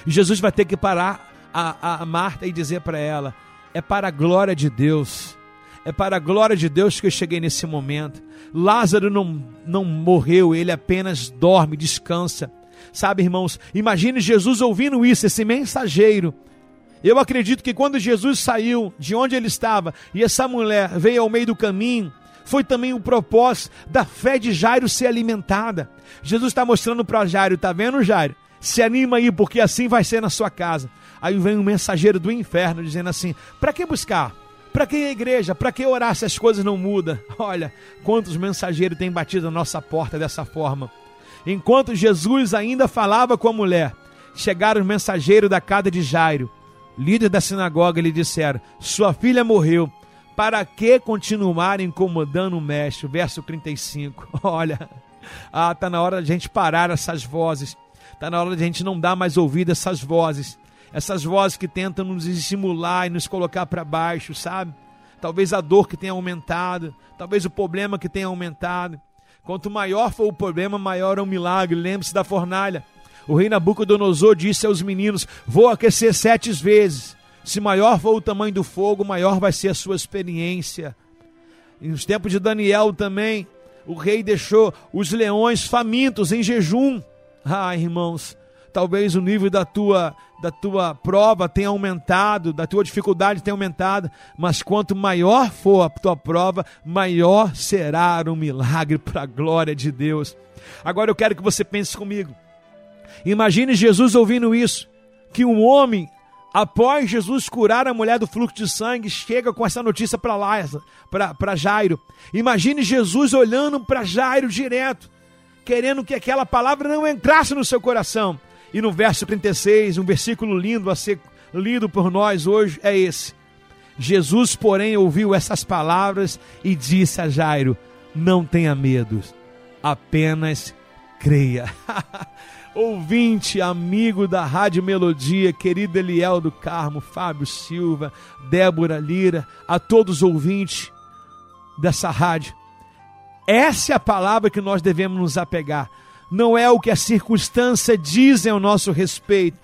Jesus vai ter que parar a, a Marta e dizer para ela: é para a glória de Deus, é para a glória de Deus que eu cheguei nesse momento. Lázaro não, não morreu, ele apenas dorme, descansa. Sabe, irmãos, imagine Jesus ouvindo isso, esse mensageiro. Eu acredito que quando Jesus saiu de onde ele estava e essa mulher veio ao meio do caminho, foi também o propósito da fé de Jairo ser alimentada. Jesus está mostrando para Jairo, tá vendo, Jairo? Se anima aí, porque assim vai ser na sua casa. Aí vem um mensageiro do inferno dizendo assim: para que buscar? Para que a igreja? Para que orar se as coisas não mudam? (laughs) Olha, quantos mensageiros têm batido a nossa porta dessa forma. Enquanto Jesus ainda falava com a mulher, chegaram os mensageiros da casa de Jairo, líder da sinagoga, e lhe disseram: Sua filha morreu. Para que continuar incomodando o mestre? Verso 35. (laughs) Olha, ah, tá na hora de a gente parar essas vozes Está na hora de a gente não dar mais ouvido a essas vozes. Essas vozes que tentam nos estimular e nos colocar para baixo, sabe? Talvez a dor que tenha aumentado, talvez o problema que tenha aumentado. Quanto maior for o problema, maior é o milagre. Lembre-se da fornalha. O rei Nabucodonosor disse aos meninos: Vou aquecer sete vezes. Se maior for o tamanho do fogo, maior vai ser a sua experiência. Nos tempos de Daniel também, o rei deixou os leões famintos em jejum. Ah, irmãos, talvez o nível da tua da tua prova tenha aumentado, da tua dificuldade tenha aumentado, mas quanto maior for a tua prova, maior será o milagre para a glória de Deus. Agora eu quero que você pense comigo. Imagine Jesus ouvindo isso, que um homem após Jesus curar a mulher do fluxo de sangue, chega com essa notícia para Lázaro, para Jairo. Imagine Jesus olhando para Jairo direto querendo que aquela palavra não entrasse no seu coração. E no verso 36, um versículo lindo a ser lido por nós hoje é esse. Jesus, porém, ouviu essas palavras e disse a Jairo: Não tenha medo, apenas creia. (laughs) Ouvinte, amigo da Rádio Melodia, querido Eliel do Carmo, Fábio Silva, Débora Lira, a todos os ouvintes dessa rádio, essa é a palavra que nós devemos nos apegar. Não é o que a circunstância diz ao nosso respeito.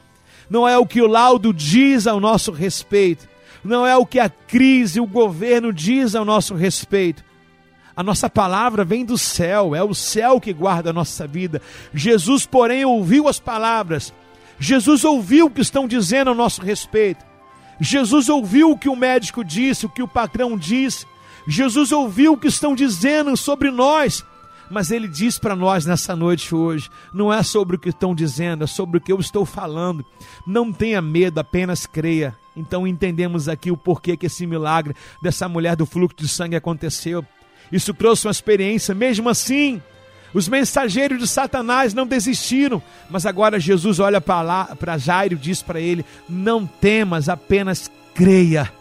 Não é o que o laudo diz ao nosso respeito. Não é o que a crise, o governo diz ao nosso respeito. A nossa palavra vem do céu, é o céu que guarda a nossa vida. Jesus, porém, ouviu as palavras. Jesus ouviu o que estão dizendo ao nosso respeito. Jesus ouviu o que o médico disse, o que o patrão disse. Jesus ouviu o que estão dizendo sobre nós, mas ele diz para nós nessa noite hoje: não é sobre o que estão dizendo, é sobre o que eu estou falando. Não tenha medo, apenas creia. Então entendemos aqui o porquê que esse milagre dessa mulher do fluxo de sangue aconteceu. Isso trouxe uma experiência, mesmo assim. Os mensageiros de Satanás não desistiram, mas agora Jesus olha para Jairo e diz para ele: Não temas, apenas creia.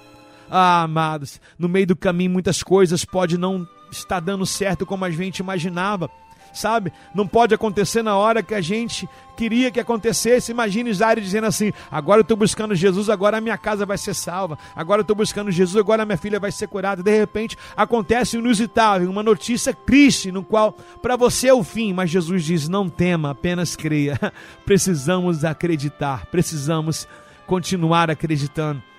Ah, amados, no meio do caminho muitas coisas podem não estar dando certo como a gente imaginava sabe? Não pode acontecer na hora que a gente queria que acontecesse. Imagine Jairo dizendo assim: agora eu estou buscando Jesus, agora a minha casa vai ser salva. Agora eu estou buscando Jesus, agora a minha filha vai ser curada. De repente acontece o inusitável, uma notícia triste, no qual para você é o fim, mas Jesus diz: não tema, apenas creia. (laughs) Precisamos acreditar, precisamos continuar acreditando.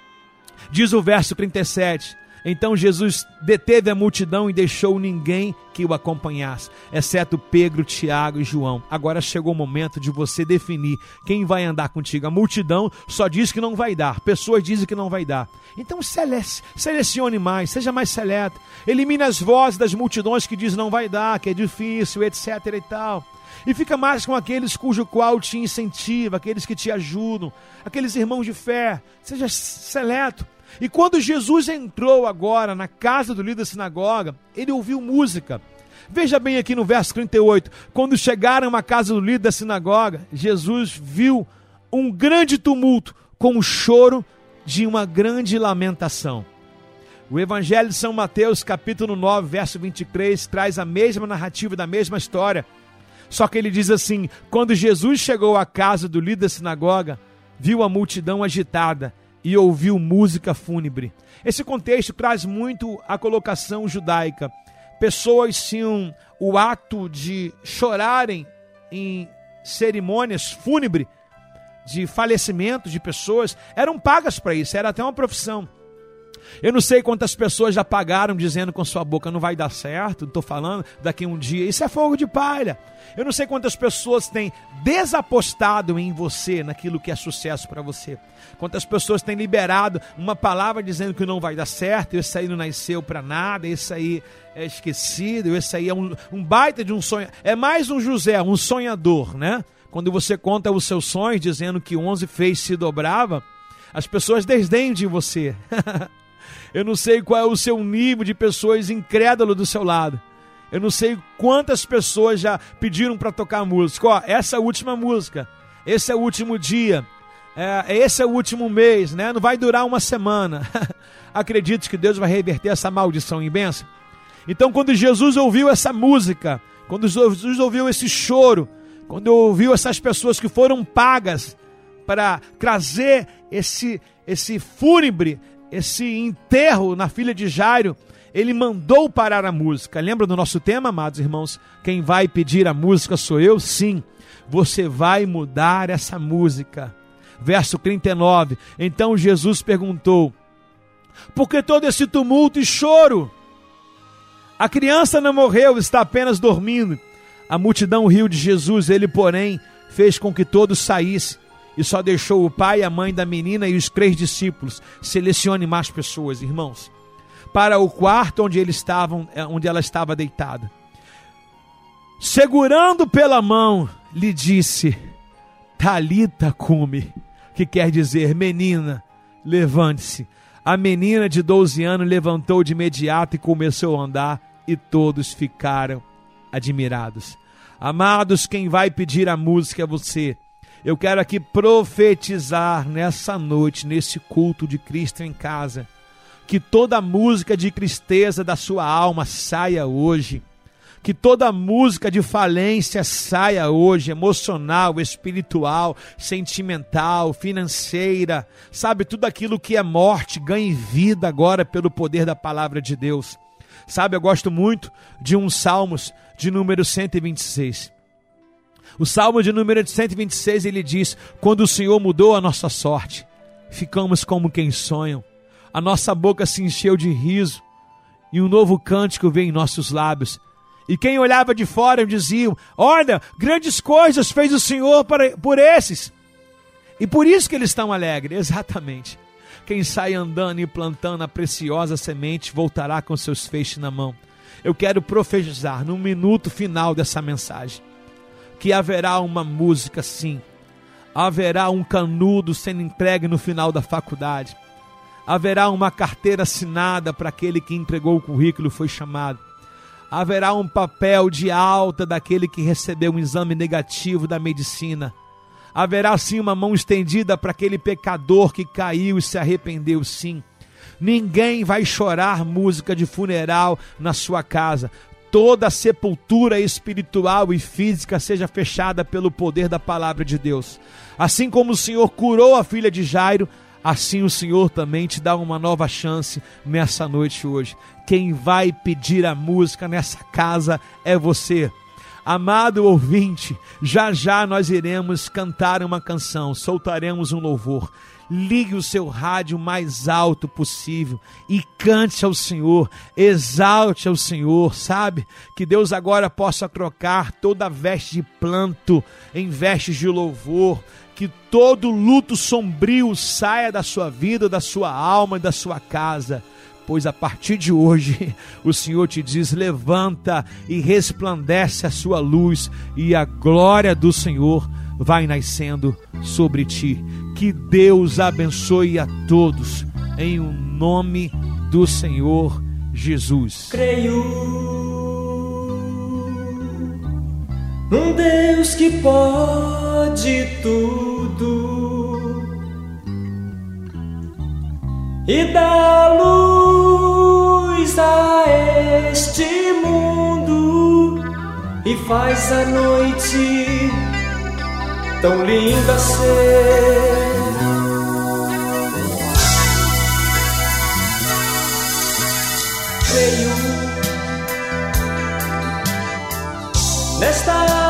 Diz o verso 37. Então Jesus deteve a multidão e deixou ninguém que o acompanhasse, exceto Pedro, Tiago e João. Agora chegou o momento de você definir quem vai andar contigo. A multidão só diz que não vai dar, pessoas dizem que não vai dar. Então selecione mais, seja mais seleto. Elimine as vozes das multidões que diz não vai dar, que é difícil, etc e tal. E fica mais com aqueles cujo qual te incentiva, aqueles que te ajudam, aqueles irmãos de fé. Seja seleto. E quando Jesus entrou agora na casa do líder da sinagoga, ele ouviu música. Veja bem aqui no verso 38. Quando chegaram à casa do líder da sinagoga, Jesus viu um grande tumulto com o choro de uma grande lamentação. O Evangelho de São Mateus, capítulo 9, verso 23, traz a mesma narrativa da mesma história. Só que ele diz assim: quando Jesus chegou à casa do líder da sinagoga, viu a multidão agitada e ouviu música fúnebre. Esse contexto traz muito a colocação judaica. Pessoas tinham o ato de chorarem em cerimônias fúnebres de falecimento de pessoas, eram pagas para isso, era até uma profissão. Eu não sei quantas pessoas já pagaram dizendo com sua boca não vai dar certo, estou falando daqui um dia. Isso é fogo de palha. Eu não sei quantas pessoas têm desapostado em você, naquilo que é sucesso para você. Quantas pessoas têm liberado uma palavra dizendo que não vai dar certo, esse aí não nasceu para nada, esse aí é esquecido, esse aí é um, um baita de um sonho. É mais um José, um sonhador, né? Quando você conta os seus sonhos dizendo que 11 fez se dobrava, as pessoas desdenham de você. (laughs) Eu não sei qual é o seu nível de pessoas incrédulas do seu lado. Eu não sei quantas pessoas já pediram para tocar música. Ó, essa última música. Esse é o último dia. É, esse é o último mês, né? Não vai durar uma semana. (laughs) Acredite que Deus vai reverter essa maldição em bênção. Então, quando Jesus ouviu essa música, quando Jesus ouviu esse choro, quando ouviu essas pessoas que foram pagas para trazer esse esse fúnebre, esse enterro na filha de Jairo, ele mandou parar a música. Lembra do nosso tema, amados irmãos? Quem vai pedir a música sou eu? Sim. Você vai mudar essa música. Verso 39. Então Jesus perguntou: Por que todo esse tumulto e choro? A criança não morreu, está apenas dormindo. A multidão riu de Jesus, ele, porém, fez com que todos saíssem e só deixou o pai, a mãe da menina e os três discípulos. Selecione mais pessoas, irmãos, para o quarto onde eles estavam, eh, onde ela estava deitada. Segurando pela mão, lhe disse: Talita cume, que quer dizer menina, levante-se. A menina de 12 anos levantou de imediato e começou a andar, e todos ficaram admirados. Amados, quem vai pedir a música é você. Eu quero aqui profetizar nessa noite, nesse culto de Cristo em casa, que toda música de tristeza da sua alma saia hoje. Que toda música de falência saia hoje, emocional, espiritual, sentimental, financeira, sabe, tudo aquilo que é morte ganhe vida agora pelo poder da palavra de Deus. Sabe, eu gosto muito de um Salmos de número 126. O Salmo de número 126 ele diz: Quando o Senhor mudou a nossa sorte, ficamos como quem sonham. A nossa boca se encheu de riso e um novo cântico veio em nossos lábios. E quem olhava de fora dizia: Olha, grandes coisas fez o Senhor para, por esses. E por isso que eles estão alegres, (laughs) exatamente. Quem sai andando e plantando a preciosa semente voltará com seus feixes na mão. Eu quero profetizar no minuto final dessa mensagem que haverá uma música sim, haverá um canudo sendo entregue no final da faculdade, haverá uma carteira assinada para aquele que entregou o currículo e foi chamado, haverá um papel de alta daquele que recebeu um exame negativo da medicina, haverá sim uma mão estendida para aquele pecador que caiu e se arrependeu sim. Ninguém vai chorar música de funeral na sua casa toda sepultura espiritual e física seja fechada pelo poder da palavra de Deus. Assim como o Senhor curou a filha de Jairo, assim o Senhor também te dá uma nova chance nessa noite hoje. Quem vai pedir a música nessa casa é você. Amado ouvinte, já já nós iremos cantar uma canção, soltaremos um louvor ligue o seu rádio mais alto possível e cante ao Senhor, exalte ao Senhor, sabe? Que Deus agora possa trocar toda veste de planto em vestes de louvor, que todo luto sombrio saia da sua vida, da sua alma e da sua casa pois a partir de hoje (laughs) o Senhor te diz: levanta e resplandece a sua luz, e a glória do Senhor vai nascendo sobre ti. Que Deus abençoe a todos, em o nome do Senhor Jesus. Creio num Deus que pode tudo e dá luz a este mundo e faz a noite tão linda ser. Creio nesta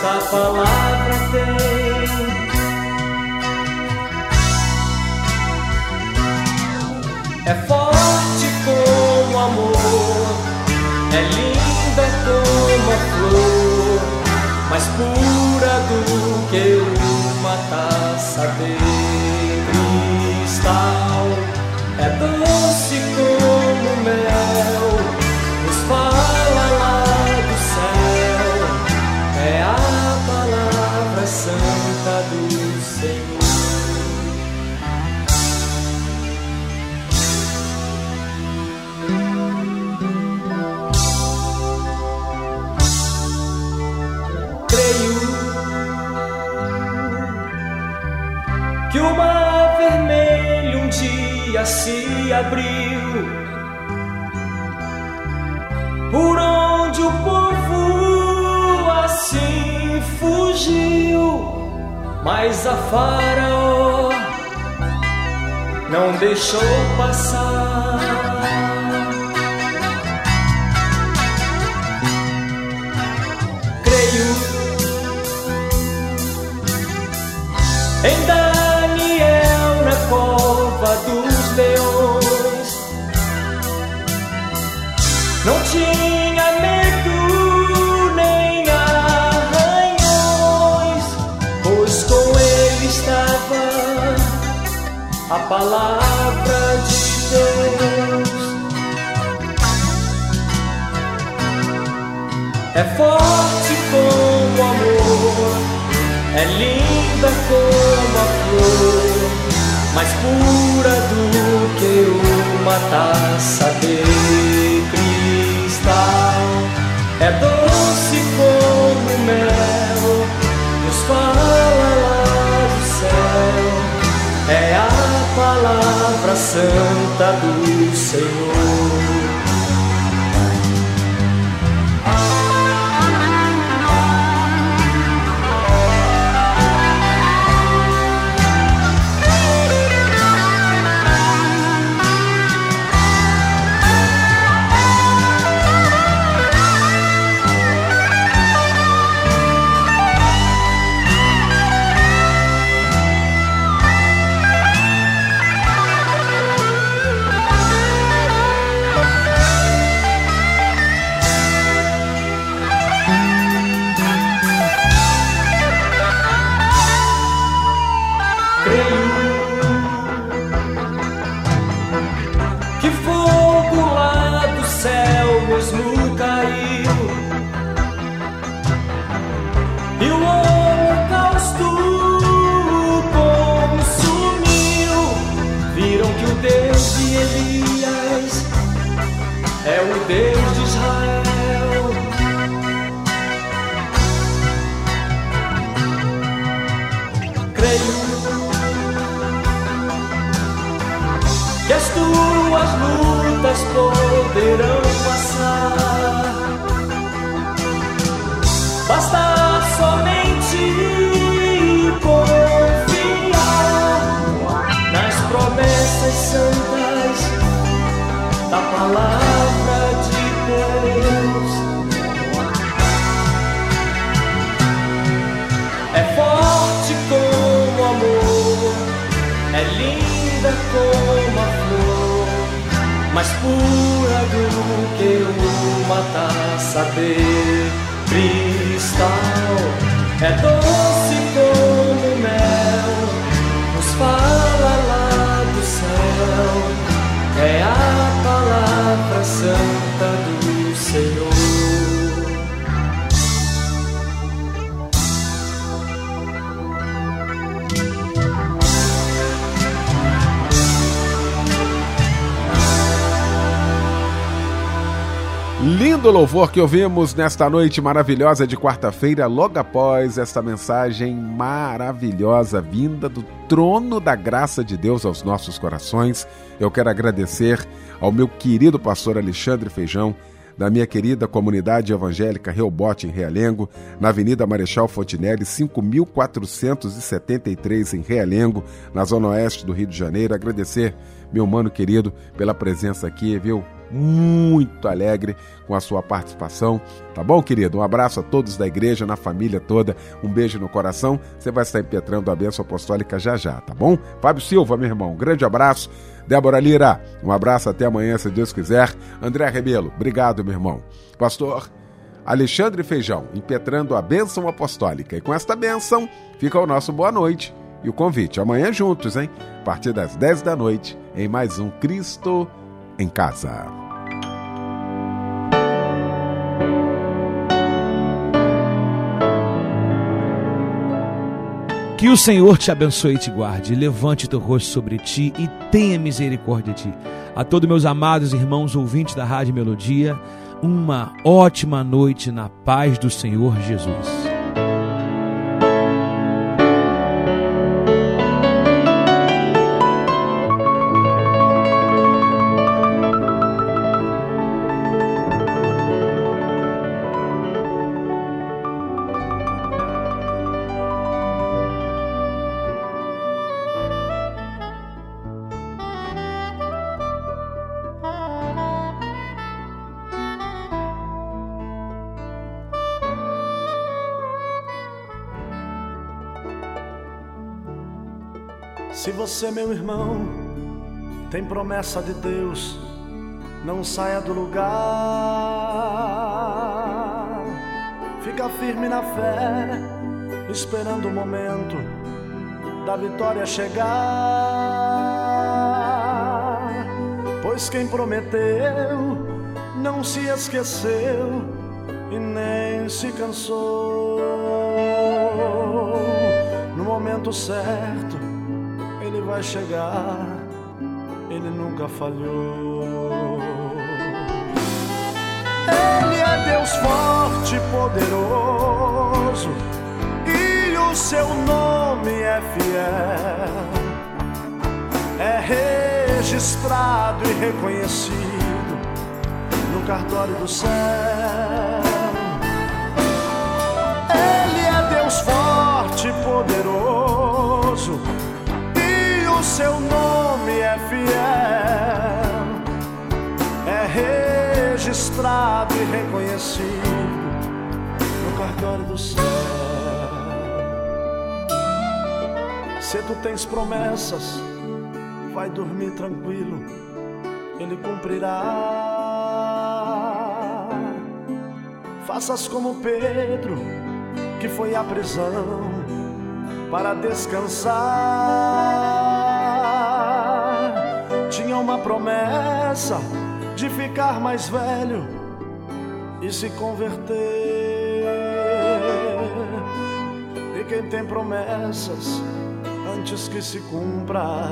esta palavra tem. É forte como amor, é linda como a flor, mais pura dia se abriu, por onde o povo assim fugiu, mas a Faraó não deixou passar. A palavra de Deus. É forte como amor, é linda como a flor, mais pura do que uma taça de cristal. É doce como mel, nos fala palavra santa do Senhor. Lindo louvor que ouvimos nesta noite maravilhosa de quarta-feira, logo após esta mensagem maravilhosa vinda do trono da graça de Deus aos nossos corações. Eu quero agradecer ao meu querido pastor Alexandre Feijão, da minha querida comunidade evangélica Reobote em Realengo, na Avenida Marechal Fontinelli, 5473 em Realengo, na zona oeste do Rio de Janeiro. Agradecer meu mano querido pela presença aqui, viu? Muito alegre com a sua participação. Tá bom, querido? Um abraço a todos da igreja, na família toda. Um beijo no coração. Você vai estar impetrando a bênção apostólica já já, tá bom? Fábio Silva, meu irmão, um grande abraço. Débora Lira, um abraço até amanhã, se Deus quiser. André Rebelo, obrigado, meu irmão. Pastor Alexandre Feijão, impetrando a bênção apostólica. E com esta bênção, fica o nosso boa noite e o convite. Amanhã juntos, hein? A partir das 10 da noite, em mais um Cristo em Casa. Que o Senhor te abençoe e te guarde, levante teu rosto sobre ti e tenha misericórdia de ti. A todos meus amados irmãos ouvintes da Rádio Melodia, uma ótima noite na paz do Senhor Jesus. Você, meu irmão, tem promessa de Deus, não saia do lugar. Fica firme na fé, esperando o momento da vitória chegar. Pois quem prometeu não se esqueceu e nem se cansou. No momento certo, vai chegar, ele nunca falhou. Ele é Deus forte e poderoso, e o seu nome é fiel. É registrado e reconhecido no cartório do céu. Ele é Deus forte e poderoso seu nome é fiel, é registrado e reconhecido no cartório do céu. Se tu tens promessas, vai dormir tranquilo, Ele cumprirá. Faças como Pedro, que foi à prisão para descansar. Tinha uma promessa de ficar mais velho e se converter. E quem tem promessas antes que se cumpra,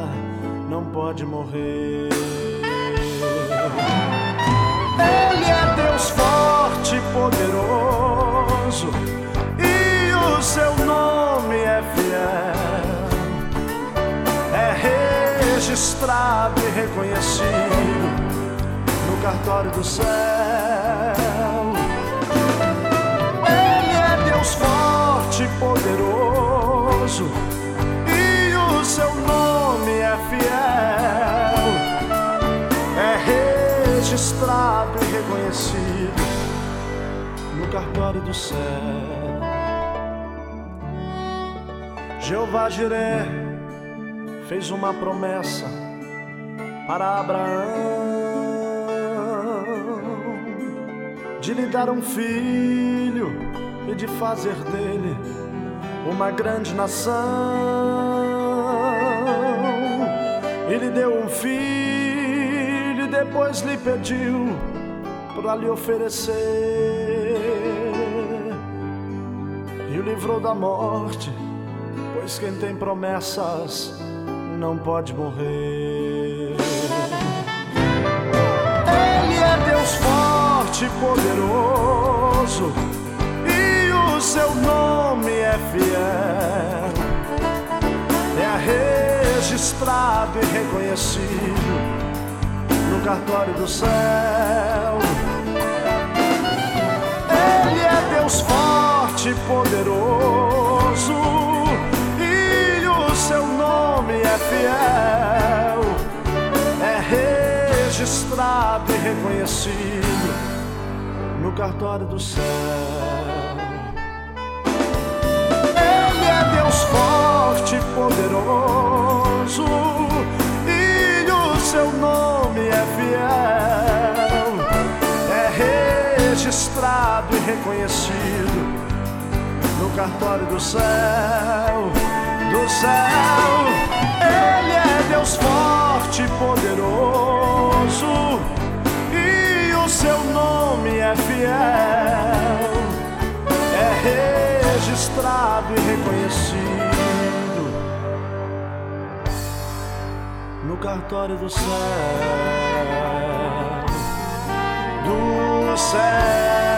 não pode morrer. Registrado e reconhecido no cartório do céu. Ele é Deus forte e poderoso, e o seu nome é fiel. É registrado e reconhecido no cartório do céu. Jeová Jiré fez uma promessa para Abraão de lhe dar um filho e de fazer dele uma grande nação. Ele deu um filho e depois lhe pediu para lhe oferecer e o livrou da morte, pois quem tem promessas não pode morrer. Deus forte e poderoso, e o seu nome é fiel. É registrado e reconhecido no cartório do céu. Ele é Deus forte e poderoso, e reconhecido no cartório do céu. Ele é Deus forte e poderoso, e o seu nome é fiel. É registrado e reconhecido no cartório do céu, do céu. Ele é Deus forte e e o seu nome é fiel. É registrado e reconhecido no cartório do céu, do céu.